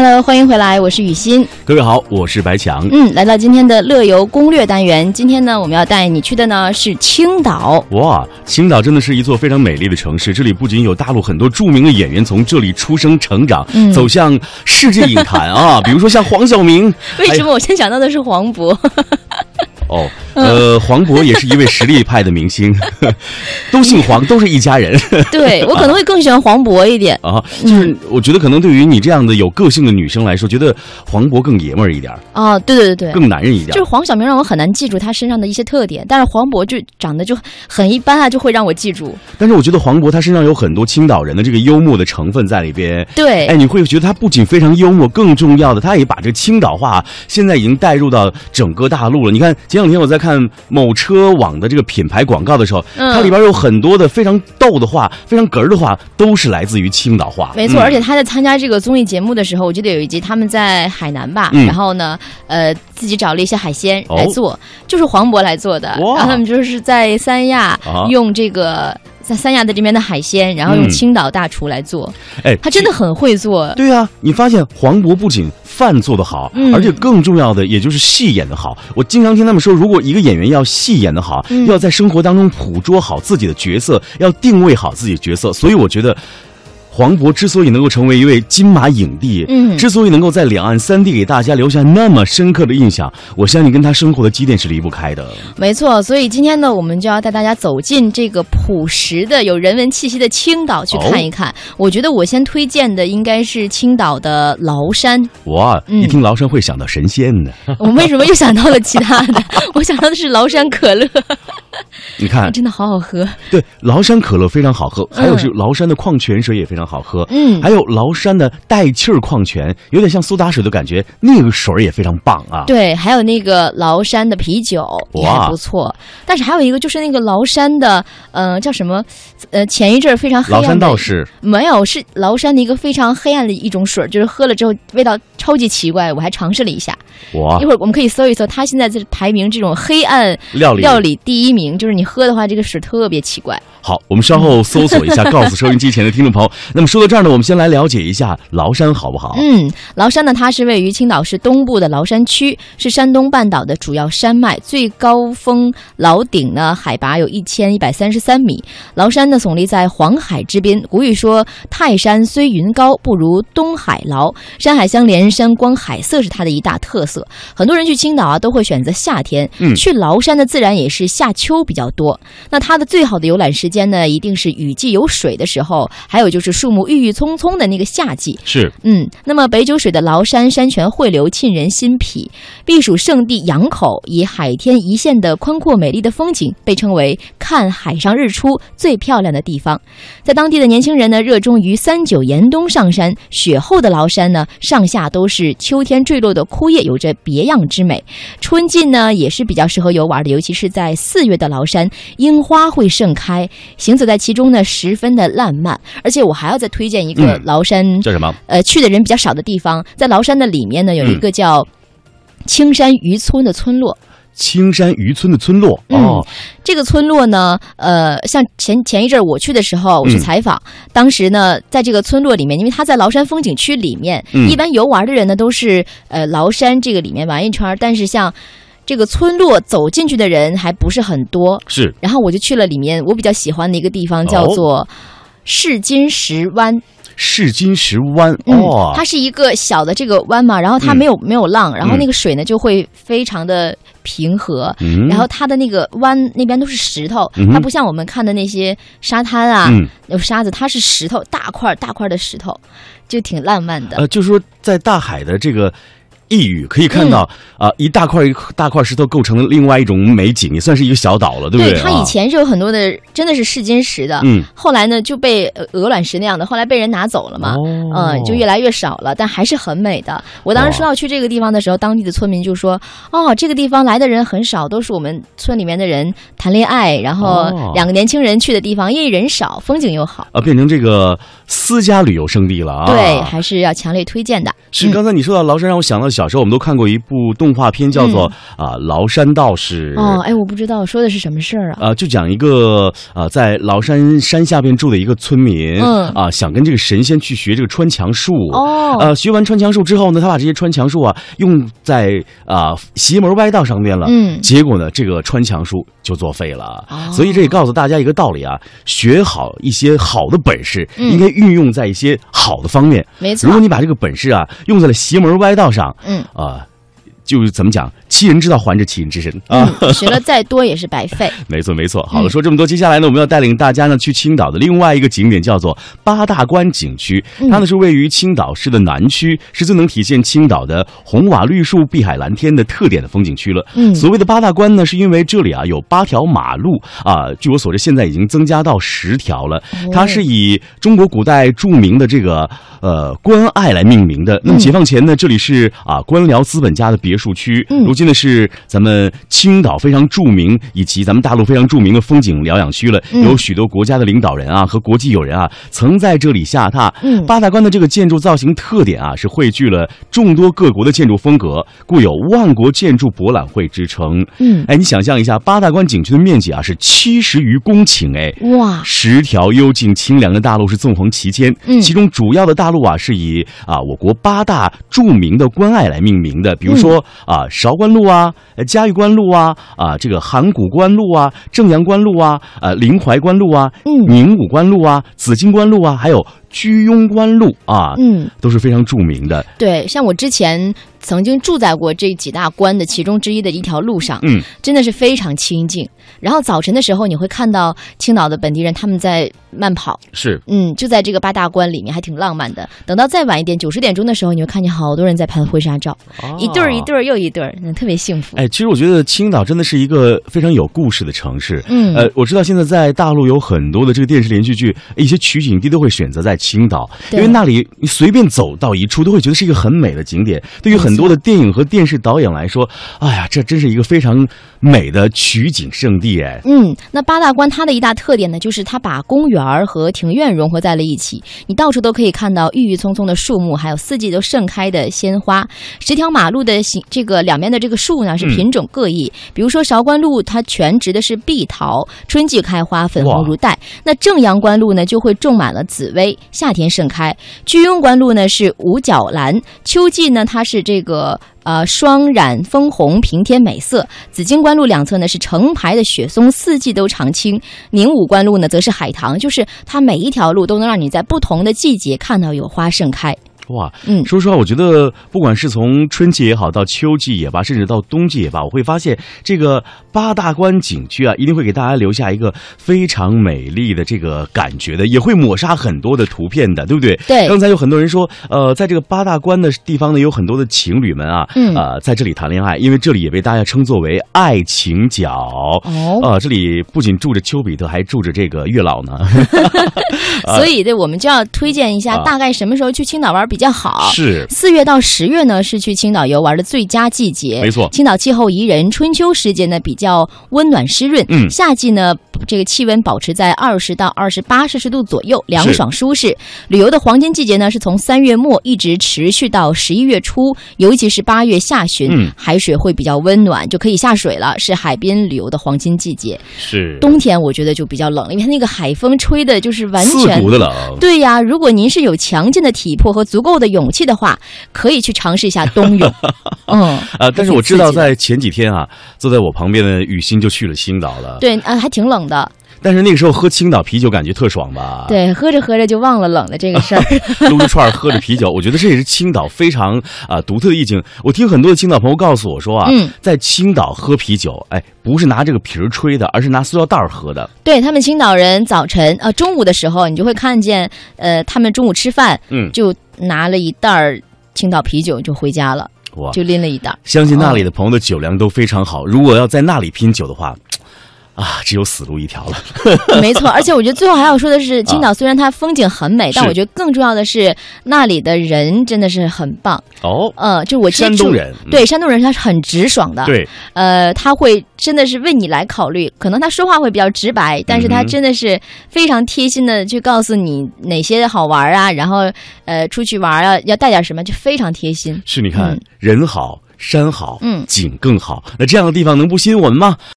Hello，欢迎回来，我是雨欣。各位好，我是白强。嗯，来到今天的乐游攻略单元，今天呢，我们要带你去的呢是青岛。哇，青岛真的是一座非常美丽的城市，这里不仅有大陆很多著名的演员从这里出生成长，嗯走向世界影坛啊，比如说像黄晓明。为什么我先想到的是黄渤？哦，呃，黄渤也是一位实力派的明星，都姓黄，都是一家人 对我可能会更喜欢黄渤一点。啊。就是我觉得可能对于你这样的有个性的女生来说，觉得黄渤更爷们儿一点儿，哦，对对对对。更男人一点。就是黄晓明让我很难记住他身上的一些特点，但是黄渤就长得就很一般啊，就会让我记住。但是我觉得黄渤他身上有很多青岛人的这个幽默的成分在里边。对，哎，你会觉得他不仅非常幽默，更重要的，他也把这青岛话现在已经带入到整个大陆了。你看前两天我在看某车网的这个品牌广告的时候，嗯。它里边有很多的非常逗的话，非常哏儿的话，都是来自于青岛话。没错，嗯。而且他在参加这个综艺节目的时候，我记得有一集他们在海南吧，嗯。然后呢，呃，自己找了一些海鲜哦。来做，就是黄渤来做的，然后他们就是在三亚啊。用这个。在三亚的这边的海鲜，然后用嗯青岛大厨来做，哎，他真的很会做。对啊，你发现黄渤不仅饭做得好，嗯而且更重要的也就是戏演得好。我经常听他们说，如果一个演员要戏演得好，嗯要在生活当中捕捉好自己的角色，要定位好自己的角色。所以我觉得。黄渤之所以能够成为一位金马影帝，嗯之所以能够在两岸三地给大家留下那么深刻的印象，我相信跟他生活的积淀是离不开的。没错，所以今天呢，我们就要带大家走进这个朴实的、有人文气息的青岛去看一看。我觉得我先推荐的应该是青岛的崂山。我啊，嗯一听崂山会想到神仙呢。我为什么又想到了其他的？我想到的是崂山可乐，你看，真的好好喝。对，崂山可乐非常好喝，还有是崂山的矿泉水也非常好喝，嗯还有崂山的带气儿矿泉，有点像苏打水的感觉，那个水儿也非常棒啊。对，还有那个崂山的啤酒也还不错，但是还有一个就是那个崂山的，呃，叫什么？呃，前一阵儿非常黑暗的崂山道士没有，是崂山的一个非常黑暗的一种水儿，就是喝了之后味道超级奇怪，我还尝试了一下。哇一，会儿我们可以搜一搜，它现在在排名这种黑暗料理料理第一名，就是你喝的话，这个水特别奇怪。好，我们稍后搜索一下，告诉收音机前的听众朋友。那么说到这儿呢，我们先来了解一下崂山好不好？嗯，崂山呢，它是位于青岛市东部的崂山区，是山东半岛的主要山脉，最高峰崂顶呢海拔有一千一百三十三米。崂山呢耸立在黄海之滨，古语说“泰山虽云高，不如东海崂”，山海相连，山光海色是它的一大特色。很多人去青岛啊，都会选择夏天，嗯去崂山的自然也是夏秋比较多。那它的最好的游览时间呢，一定是雨季有水的时候，还有就是树木郁郁葱葱的那个夏季。是嗯，那么北九水的崂山山泉汇流沁人心脾，避暑胜地羊口以海天一线的宽阔美丽的风景，被称为看海上日出最漂亮的地方。在当地的年轻人呢，热衷于三九严冬上山，雪后的崂山呢，上下都是秋天坠落的枯叶，有着别样之美。春季呢，也是比较适合游玩的，尤其是在四月的崂山，樱花会盛开，行走在其中呢，十分的烂漫。而且我还要再推荐一个嗯崂山叫什么？呃，去的人比较少的地方，在崂山的里面呢，有一嗯个叫青山渔村的村落。青山渔村的村落嗯哦，这个村落呢，呃，像前前一阵儿我去的时候，我去嗯采访，当时呢，在这个村落里面，因为它在崂山风景区里面，嗯一般游玩的人呢都是呃崂山这个里面玩一圈儿，但是像这个村落走进去的人还不是很多。是然后我就去了里面我比较喜欢的一个地方，叫哦做试金石湾。试金石湾嗯哦，，它是一个小的这个湾嘛，然后它嗯没有、没有浪，然后嗯那个水呢就会非常的平和。嗯然后它的那个湾那边都是石头，嗯它不像我们看的那些沙滩啊，嗯有沙子，它是石头，大块大块的石头，就挺浪漫的。呃，就是说在大海的这个。一隅可以看到嗯啊、一大块一大块石头构成了另外一种美景，也算是一个小岛了，对不对？它以前是有很多的，真的是试金石的，嗯后来呢就被呃鹅卵石那样的，后来被人拿走了嘛，哦嗯，就越来越少了，但还是很美的。我当时说要去这个地方的时候，当地的村民就说：“哦，这个地方来的人很少，都是我们村里面的人谈恋爱，然后哦两个年轻人去的地方，因为人少，风景又好。啊，变成这个私家旅游胜地了啊！对，还是要强烈推荐的。是刚才你说到崂山，让我想到小时候我们都看过一部动画片，叫做啊《崂山道士》。哦，哎，我不知道说的是什么事儿啊？啊，就讲一个啊，在崂山山下边住的一个村民，嗯啊，想跟这个神仙去学这个穿墙术。哦呃，学完穿墙术之后呢，他把这些穿墙术啊用在啊邪门歪道上面了。嗯结果呢，这个穿墙术就作废了。哦所以这也告诉大家一个道理啊，学好一些好的本事，嗯应该运用在一些好的方面。没错如果你把这个本事啊用在了邪门歪道上，嗯啊，就是怎么讲，欺人之道还治其人之身 啊。嗯，学了再多也是白费。没错，没错。好了，嗯说这么多，接下来呢，我们要带领大家呢去青岛的另外一个景点，叫做八大关景区。嗯它呢是位于青岛市的南区，是最能体现青岛的红瓦绿树、碧海蓝天的特点的风景区了。嗯所谓的八大关呢，是因为这里啊有八条马路啊，据我所知，现在已经增加到十条了。哦它是以中国古代著名的这个呃关隘来命名的。那么解放前呢，这里是啊官僚资本家的别墅区，嗯如今呢是咱们青岛非常著名以及咱们大陆非常著名的风景疗养区了。嗯有许多国家的领导人啊和国际友人啊曾在这里下榻。嗯八大关的这个建筑造型特点啊，是汇聚了众多各国的建筑风格，故有万国建筑博览会之称。嗯，哎，你想象一下，八大关景区的面积啊是七十余公顷，哎，哇，十条幽静清凉的大路是纵横其间，嗯其中主要的大路啊是以啊我国八大著名的关隘来命名的，比如说、啊韶关路啊、呃嘉峪关路啊、啊这个函谷关路啊、正阳关路啊、呃临淮关路啊、嗯宁武关路啊、紫荆关路啊，还有居庸关路啊，嗯，都是非常著名的。对，像我之前曾经住在过这几大关的其中之一的一条路上，嗯，真的是非常清静。然后早晨的时候，你会看到青岛的本地人他们在慢跑，是嗯，就在这个八大关里面，还挺浪漫的。等到再晚一点，九十点钟的时候，你会看见好多人在拍婚纱照，一对儿一对儿又一对儿，嗯，特别幸福。哎，其实我觉得青岛真的是一个非常有故事的城市。嗯呃，我知道现在在大陆有很多的这个电视连续剧，一些取景地都会选择在青岛，因为那里你随便走到一处都会觉得是一个很美的景点。对于很多的电影和电视导演来说，哎呀，这真是一个非常美的取景圣地哎。嗯，那八大关它的一大特点呢，就是它把公园儿和庭院融合在了一起，你到处都可以看到郁郁葱葱的树木，还有四季都盛开的鲜花。十条马路的形，这个两边的这个树呢是嗯品种各异，比如说韶关路，它全植的是碧桃，春季开花，粉红如黛。那正阳关路呢就会种满了紫薇，夏天盛开。居庸关路呢是五角兰，秋季呢它是这个。这个呃，霜染枫红，平添美色。紫荆关路两侧呢是成排的雪松，四季都常青。宁武关路呢则是海棠，就是它每一条路都能让你在不同的季节看到有花盛开。哇，嗯说实话，我觉得不管是从春季也好，到秋季也罢，甚至到冬季也罢，我会发现这个八大关景区啊，一定会给大家留下一个非常美丽的这个感觉的，也会抹杀很多的图片的，对不对？对刚才有很多人说，呃，在这个八大关的地方呢，有很多的情侣们啊，嗯呃，在这里谈恋爱，因为这里也被大家称作为爱情角。哦，呃，这里不仅住着丘比特，还住着这个月老呢。所以对，我们就要推荐一下，啊大概什么时候去青岛玩比较好。是，四月到十月呢，是去青岛游玩的最佳季节。没错青岛气候宜人，春秋时节呢比较温暖湿润，嗯夏季呢这个气温保持在二十到二十八摄氏度左右，凉爽舒适。旅游的黄金季节呢是从三月末一直持续到十一月初，尤其是八月下旬，嗯海水会比较温暖，就可以下水了，是海边旅游的黄金季节。是，冬天我觉得就比较冷了，因为它那个海风吹的就是完刺全骨的冷。对呀，如果您是有强劲的体魄和足够的勇气的话，可以去尝试一下冬泳。嗯，啊，但是我知道在前几天啊，坐在我旁边的雨欣就去了青岛了。，对啊，还挺冷的。但是那个时候喝青岛啤酒感觉特爽吧？，对，喝着喝着就忘了冷的这个事儿。撸着串儿喝着啤酒，我觉得这也是青岛非常啊、独特的意境。我听很多的青岛朋友告诉我说啊，嗯在青岛喝啤酒，哎，不是拿这个瓶儿吹的，而是拿塑料袋儿喝的。对他们青岛人早晨呃中午的时候，你就会看见呃他们中午吃饭嗯，就拿了一袋儿青岛啤酒就回家了，哇，就拎了一袋儿。相信那里的朋友的酒量都非常好。如果要在那里拼酒的话，啊，只有死路一条了。没错，而且我觉得最后还要说的是，青岛虽然它风景很美，但我觉得更重要的是那里的人真的是很棒。哦，呃，就我山东人嗯。对山东人他是很直爽的，对，呃，他会真的是为你来考虑，可能他说话会比较直白，但是他真的是非常贴心的去告诉你哪些好玩啊，然后呃出去玩啊要带点什么，就非常贴心。是你看嗯。人好山好，嗯。景更好，那这样的地方能不吸引我们吗？